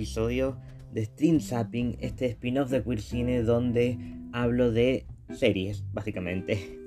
episodio de Stream Zapping, este spin-off de Queer Cine donde hablo de series, básicamente.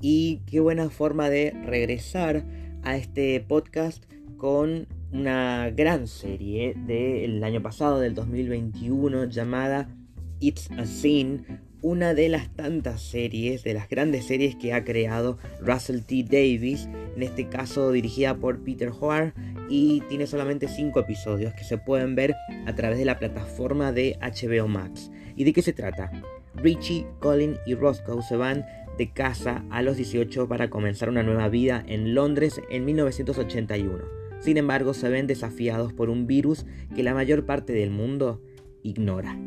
Y qué buena forma de regresar a este podcast con una gran serie del año pasado, del 2021, llamada It's a Scene, una de las tantas series, de las grandes series que ha creado Russell T. Davis, en este caso dirigida por Peter Hoare, y tiene solamente 5 episodios que se pueden ver a través de la plataforma de HBO Max. ¿Y de qué se trata? Richie, Colin y Roscoe se van de casa a los 18 para comenzar una nueva vida en Londres en 1981. Sin embargo, se ven desafiados por un virus que la mayor parte del mundo ignora.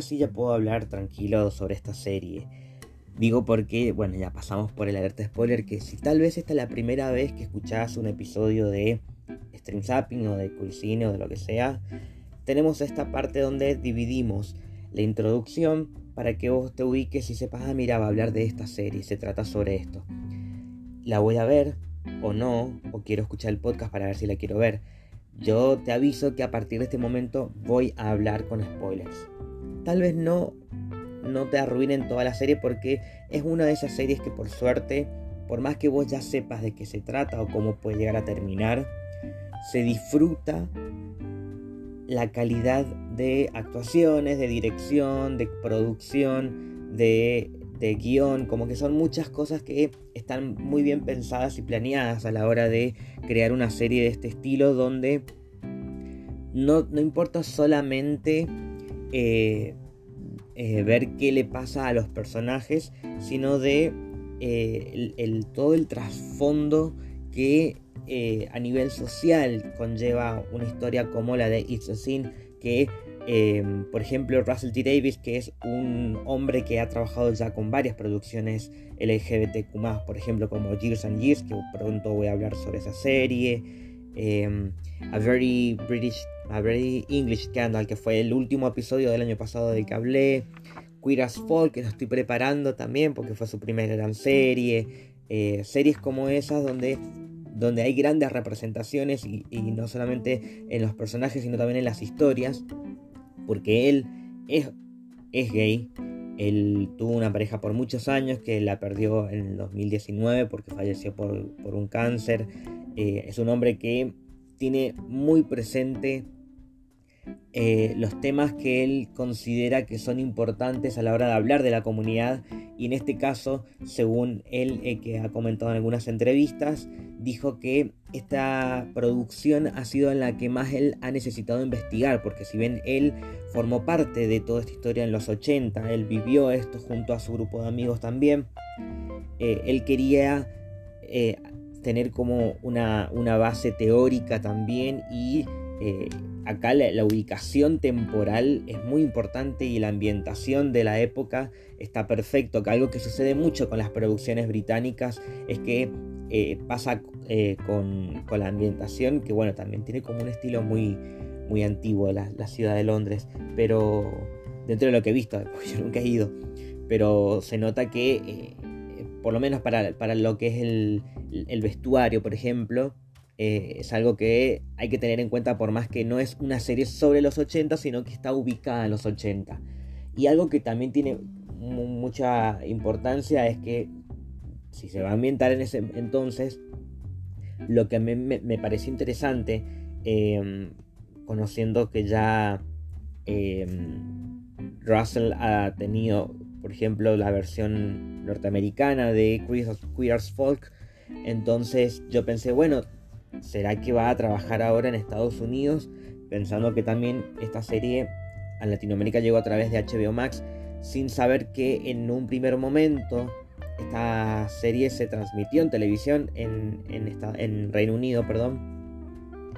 Ahora ya puedo hablar tranquilo sobre esta serie. Digo porque, bueno, ya pasamos por el alerta spoiler, que si tal vez esta es la primera vez que escuchás un episodio de Stream Zapping o de Cuisine o de lo que sea, tenemos esta parte donde dividimos la introducción para que vos te ubiques y sepas, ah, mira, va a hablar de esta serie, se trata sobre esto. La voy a ver o no, o quiero escuchar el podcast para ver si la quiero ver. Yo te aviso que a partir de este momento voy a hablar con spoilers tal vez no, no te arruinen toda la serie porque es una de esas series que por suerte, por más que vos ya sepas de qué se trata o cómo puede llegar a terminar, se disfruta la calidad de actuaciones, de dirección, de producción, de, de guion, como que son muchas cosas que están muy bien pensadas y planeadas a la hora de crear una serie de este estilo donde no, no importa solamente eh, eh, ver qué le pasa a los personajes, sino de eh, todo el trasfondo que a nivel social conlleva una historia como la de It's a Sin, que por ejemplo Russell T. Davis, que es un hombre que ha trabajado ya con varias producciones LGBTQ, por ejemplo como Years and Years, que pronto voy a hablar sobre esa serie, A Very British a Very English Scandal, que fue el último episodio del año pasado del que hablé. Queer as Folk, que lo estoy preparando también porque fue su primera gran serie. Eh, series como esas donde, donde hay grandes representaciones y, no solamente en los personajes, sino también en las historias. Porque él es, es gay. Él tuvo una pareja por muchos años que la perdió en el 2019 porque falleció por, un cáncer. Eh, es un hombre que tiene muy presente eh, los temas que él considera que son importantes a la hora de hablar de la comunidad. Y en este caso, según él eh, que ha comentado en algunas entrevistas, dijo que esta producción ha sido en la que más él ha necesitado investigar, porque si bien él formó parte de toda esta historia en los 80, él vivió esto junto a su grupo de amigos también, eh, él quería tener como una, una, base teórica también y acá la, ubicación temporal es muy importante y la ambientación de la época está perfecto. Que algo que sucede mucho con las producciones británicas es que eh, pasa eh, con, la ambientación, que bueno, también tiene como un estilo muy, muy antiguo la, la ciudad de Londres, pero dentro de lo que he visto, porque yo nunca he ido, pero se nota que, eh, por lo menos para, para, lo que es el, el vestuario, por ejemplo, eh, es algo que hay que tener en cuenta por más que no es una serie sobre los 80, sino que está ubicada en los 80. Y algo que también tiene mucha importancia es que si se va a ambientar en ese entonces, lo que me, me, pareció interesante, em, conociendo que ya em, Russell ha tenido, por ejemplo, la versión norteamericana de Queer as Folk, entonces yo pensé, bueno, ¿Será que va a trabajar ahora en Estados Unidos? Pensando que también esta serie a Latinoamérica llegó a través de HBO Max, sin saber que en un primer momento esta serie se transmitió en televisión en, en Reino Unido, perdón.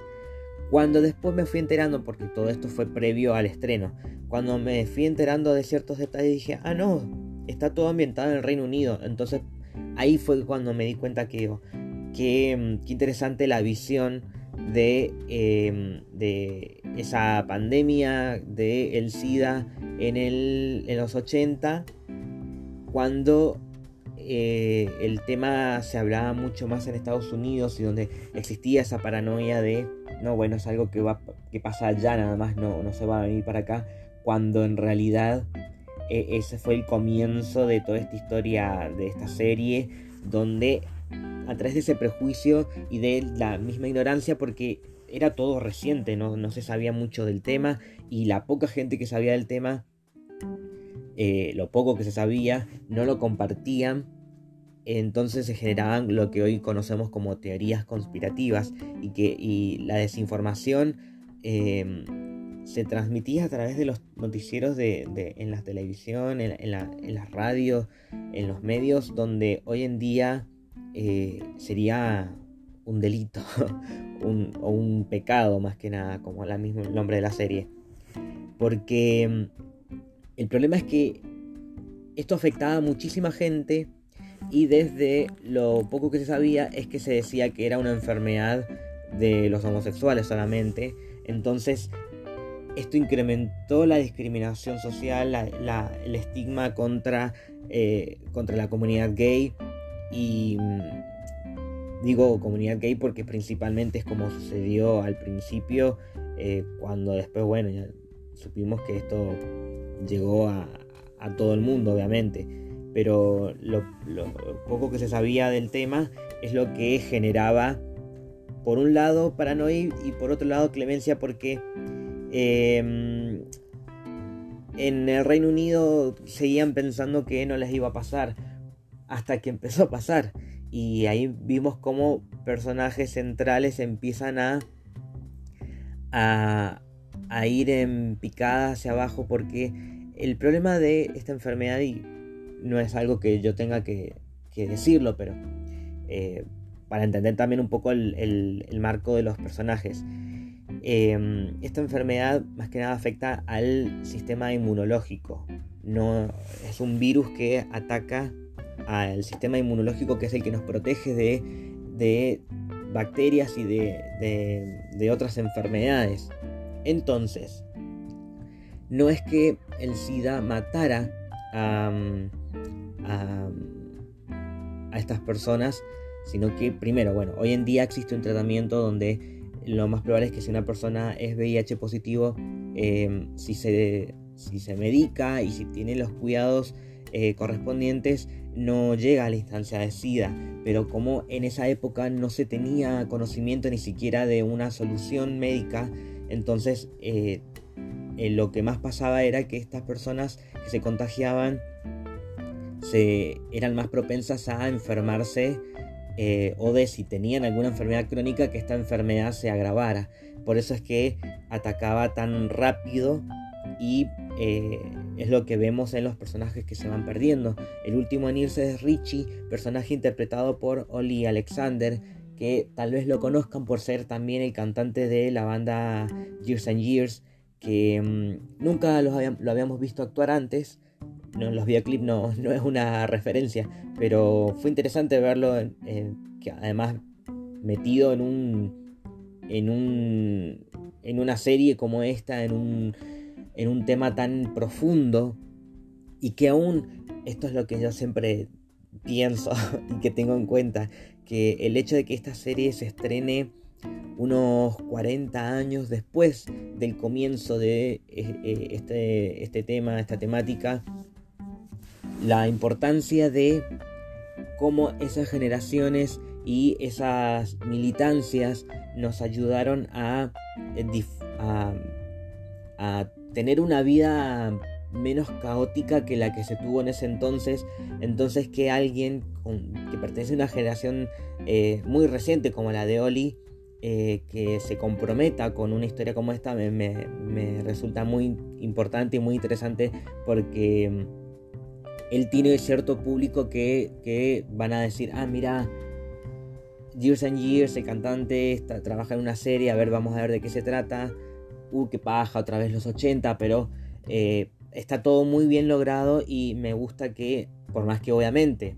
Cuando después me fui enterando, porque todo esto fue previo al estreno, cuando me fui enterando de ciertos detalles dije, ah no, está todo ambientado en el Reino Unido. Entonces ahí fue cuando me di cuenta que Mm, qué, interesante la visión de, em, de esa pandemia del el SIDA en, el, en los 80, cuando eh, el tema se hablaba mucho más en Estados Unidos y donde existía esa paranoia de, no, bueno, es algo que, va, que pasa allá, nada más no, no se va a venir para acá, cuando en realidad e, ese fue el comienzo de toda esta historia de esta serie, donde a través de ese prejuicio y de la misma ignorancia, porque era todo reciente, no, no se sabía mucho del tema y la poca gente que sabía del tema eh, lo poco que se sabía, no lo compartían, entonces se generaban lo que hoy conocemos como teorías conspirativas y que la desinformación em, se transmitía a través de los noticieros de, en la televisión, en, las radios, en los medios, donde hoy en día eh, sería un delito o un pecado más que nada, como la mismo el nombre de la serie. Porque em, el problema es que esto afectaba a muchísima gente y desde lo poco que se sabía es que se decía que era una enfermedad de los homosexuales solamente. Entonces esto incrementó la discriminación social, el estigma contra, eh, contra la comunidad gay y mm, digo comunidad gay porque principalmente es como sucedió al principio eh, cuando después bueno ya supimos que esto llegó a, todo el mundo, obviamente. Pero lo, poco que se sabía del tema es lo que generaba, por un lado, paranoia y por otro lado, clemencia, porque em, en el Reino Unido seguían pensando que no les iba a pasar, hasta que empezó a pasar. Y ahí vimos cómo personajes centrales empiezan a, a, ir en picada hacia abajo porque el problema de esta enfermedad, y no es algo que yo tenga que, decirlo, pero eh, para entender también un poco el, marco de los personajes, em, esta enfermedad más que nada afecta al sistema inmunológico. No, es un virus que ataca al sistema inmunológico que es el que nos protege de, bacterias y de otras enfermedades. Entonces, no es que el SIDA matara a, estas personas, sino que primero, bueno, hoy en día existe un tratamiento donde lo más probable es que si una persona es VIH positivo, em, si, se, si se medica y si tiene los cuidados eh, correspondientes, no llega a la instancia de SIDA. Pero como en esa época no se tenía conocimiento ni siquiera de una solución médica, entonces eh, eh, lo que más pasaba era que estas personas que se contagiaban se, eran más propensas a enfermarse eh, o de si tenían alguna enfermedad crónica que esta enfermedad se agravara. Por eso es que atacaba tan rápido y es lo que vemos en los personajes que se van perdiendo. El último en irse es Richie, personaje interpretado por Oli Alexander, que tal vez lo conozcan por ser también el cantante de la banda Years and Years, que mm, nunca lo habíamos visto actuar antes. No, los videoclips no, no es una referencia, pero fue interesante verlo, que además metido en un, en un, en una serie como esta, en un, en un tema tan profundo y que aún, esto es lo que yo siempre pienso y que tengo en cuenta, que el hecho de que esta serie se estrene unos 40 años después del comienzo de eh, eh, este, este tema, esta temática, la importancia de cómo esas generaciones y esas militancias nos ayudaron a, eh, a, a tener una vida menos caótica que la que se tuvo en ese entonces. Entonces que alguien que pertenece a una generación eh, muy reciente como la de Oli, eh, que se comprometa con una historia como esta, me, resulta muy importante y muy interesante porque mm, él tiene cierto público que, van a decir, ah, mira, Years and Years, el cantante, trabaja en una serie, a ver, vamos a ver de qué se trata. Uh, qué paja, otra vez los 80, pero eh, está todo muy bien logrado y me gusta que, por más que obviamente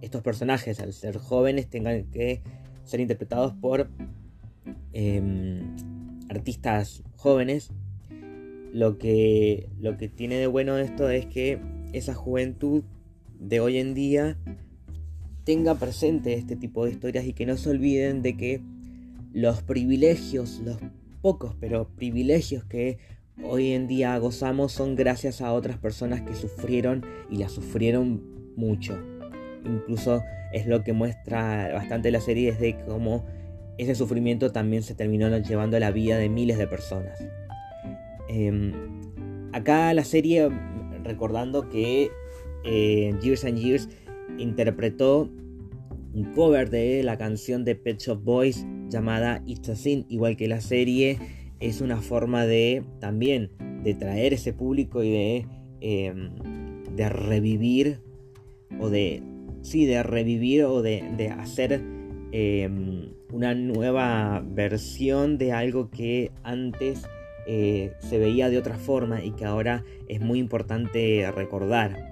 estos personajes al ser jóvenes tengan que ser interpretados por em, artistas jóvenes, lo que, lo que tiene de bueno esto es que esa juventud de hoy en día tenga presente este tipo de historias y que no se olviden de que los privilegios, los pocos pero privilegios que hoy en día gozamos son gracias a otras personas que sufrieron y la sufrieron mucho. Incluso es lo que muestra bastante la serie es de cómo ese sufrimiento también se terminó llevando a la vida de miles de personas. Em, acá la serie, recordando que eh, Years and Years interpretó un cover de la canción de Pet Shop Boys llamada It's a Sin, igual que la serie es una forma de también de traer ese público y de, em, de revivir o de sí de revivir o de, de hacer em, una nueva versión de algo que antes eh, se veía de otra forma y que ahora es muy importante recordar.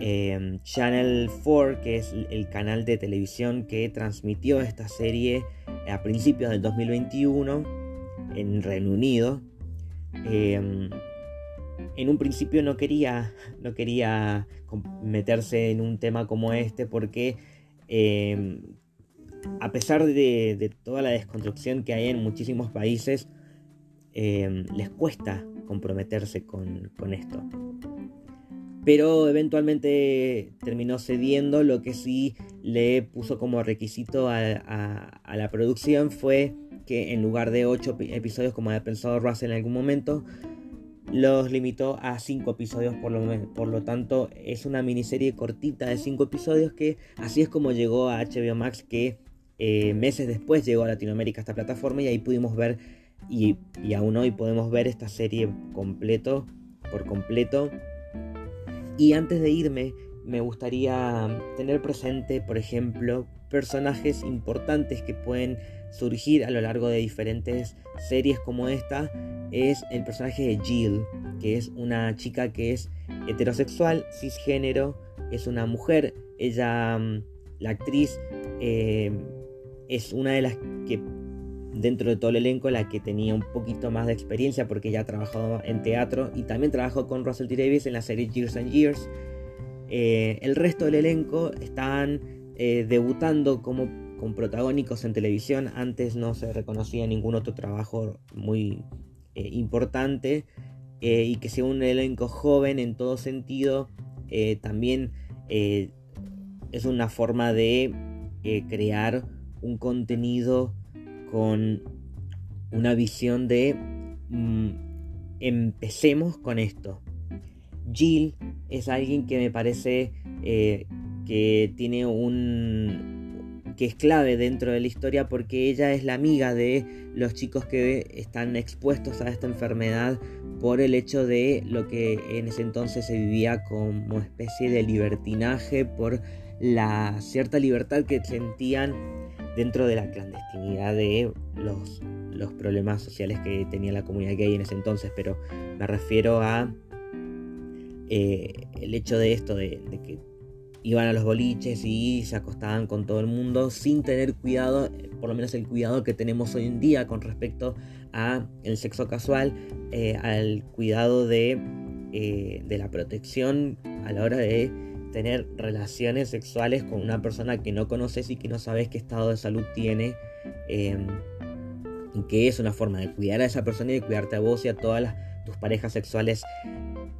Em, Channel 4, que es el canal de televisión que transmitió esta serie a principios del 2021 en Reino Unido, em, en un principio no quería, no quería meterse en un tema como este porque em, a pesar de, toda la desconstrucción que hay en muchísimos países, les cuesta comprometerse con esto pero eventualmente terminó cediendo. Lo que sí le puso como requisito a, la producción fue que en lugar de 8 episodios como había pensado Russell en algún momento, los limitó a 5 episodios por lo, por lo tanto es una miniserie cortita de 5 episodios que así es como llegó a HBO Max que eh, meses después llegó a Latinoamérica esta plataforma y ahí pudimos ver y, y aún hoy podemos ver esta serie completo por completo y antes de irme, me gustaría tener presente, por ejemplo, personajes importantes que pueden surgir a lo largo de diferentes series como esta. Es el personaje de Jill, que es una chica que es heterosexual, cisgénero, es una mujer. Ella, mm, la actriz, eh, es una de las que dentro de todo el elenco la que tenía un poquito más de experiencia porque ya ha en teatro y también trabajó con Russell T. Davis en la serie Years and Years. Eh, el resto del elenco están eh, debutando como con protagónicos en televisión. Antes no se reconocía ningún otro trabajo muy eh, importante y que sea un elenco joven en todo sentido también es una forma de crear un contenido con una visión de mm, empecemos con esto. Jill es alguien que me parece eh, que tiene un que es clave dentro de la historia porque ella es la amiga de los chicos que están expuestos a esta enfermedad por el hecho de lo que en ese entonces se vivía como especie de libertinaje por la cierta libertad que sentían dentro de la clandestinidad de los, los problemas sociales que tenía la comunidad gay en ese entonces, pero me refiero a eh, el hecho de esto, de, que iban a los boliches y se acostaban con todo el mundo sin tener cuidado, por lo menos el cuidado que tenemos hoy en día con respecto a el sexo casual, eh, al cuidado de, eh, de la protección a la hora de tener relaciones sexuales con una persona que no conoces y que no sabes qué estado de salud tiene. Em, que es una forma de cuidar a esa persona y de cuidarte a vos y a todas tus parejas sexuales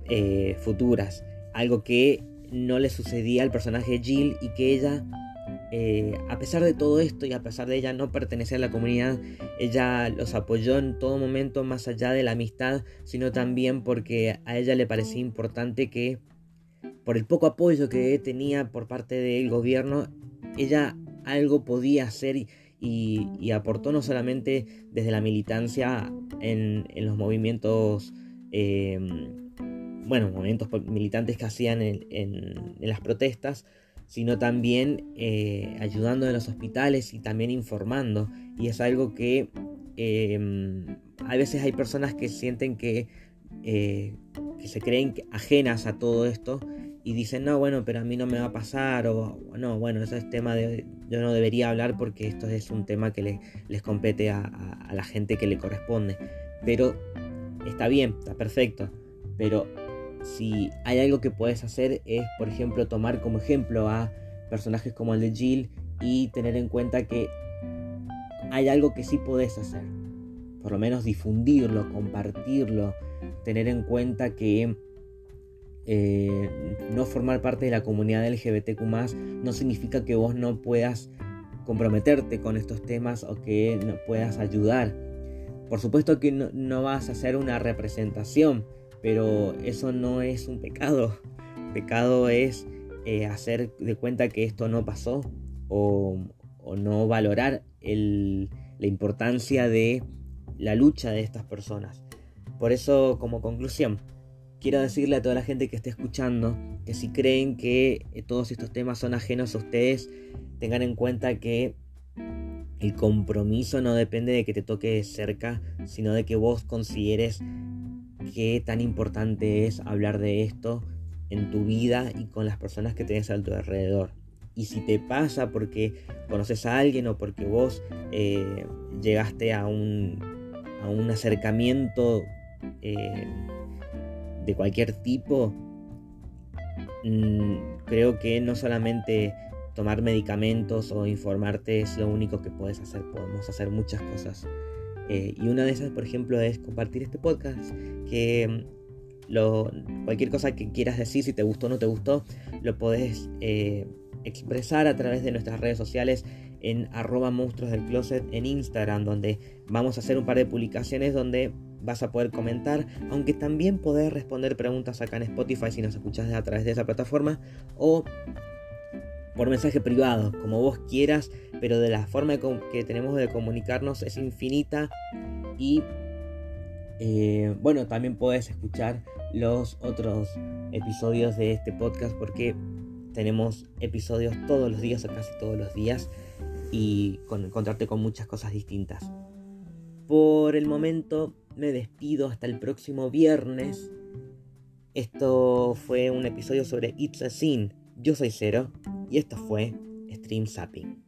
eh, futuras. Algo que no le sucedía al personaje Jill y que ella, eh, a pesar de todo esto y a pesar de ella no pertenecer a la comunidad, ella los apoyó en todo momento más allá de la amistad, sino también porque a ella le parecía importante que por el poco apoyo que tenía por parte del gobierno, ella algo podía hacer y, aportó no solamente desde la militancia en, los movimientos, em, bueno, movimientos militantes que hacían en, las protestas, sino también eh, ayudando en los hospitales y también informando. Y es algo que em, a veces hay personas que sienten que, eh, que se creen ajenas a todo esto y dicen, no, bueno, pero a mí no me va a pasar, o no, bueno, ese es tema de, yo no debería hablar porque esto es un tema que les compete a, a la gente que le corresponde. Pero está bien, está perfecto, pero si hay algo que puedes hacer es, por ejemplo, tomar como ejemplo a personajes como el de Jill y tener en cuenta que hay algo que sí podés hacer. Por lo menos difundirlo, compartirlo, tener en cuenta que eh, no formar parte de la comunidad LGBTQ no significa que vos no puedas comprometerte con estos temas o que no puedas ayudar. Por supuesto que no, vas a hacer una representación, pero eso no es un pecado. Pecado es eh, hacer de cuenta que esto no pasó o, no valorar la importancia de la lucha de estas personas. Por eso, como conclusión, quiero decirle a toda la gente que esté escuchando que si creen que eh, todos estos temas son ajenos a ustedes, tengan en cuenta que el compromiso no depende de que te toque cerca, sino de que vos consideres qué tan importante es hablar de esto en tu vida y con las personas que tienes a tu alrededor. Y si te pasa porque conoces a alguien o porque vos eh, llegaste a un, a un acercamiento eh, de cualquier tipo, mm, creo que no solamente tomar medicamentos o informarte es lo único que puedes hacer, podemos hacer muchas cosas. Eh, y una de esas, por ejemplo, es compartir este podcast, que mm, lo, cualquier cosa que quieras decir, si te gustó o no te gustó, lo podés expresar a través de nuestras redes sociales en arroba monstruos del closet en Instagram, donde vamos a hacer un par de publicaciones donde vas a poder comentar, aunque también podés responder preguntas acá en Spotify si nos escuchas a través de esa plataforma o por mensaje privado, como vos quieras, pero de la forma que tenemos de comunicarnos es infinita y eh, bueno, también puedes escuchar los otros episodios de este podcast porque tenemos episodios todos los días o casi todos los días y con, encontrarte con muchas cosas distintas. Por el momento me despido hasta el próximo viernes. Esto fue un episodio sobre It's a Sin. Yo soy Cero y esto fue Stream Zapping.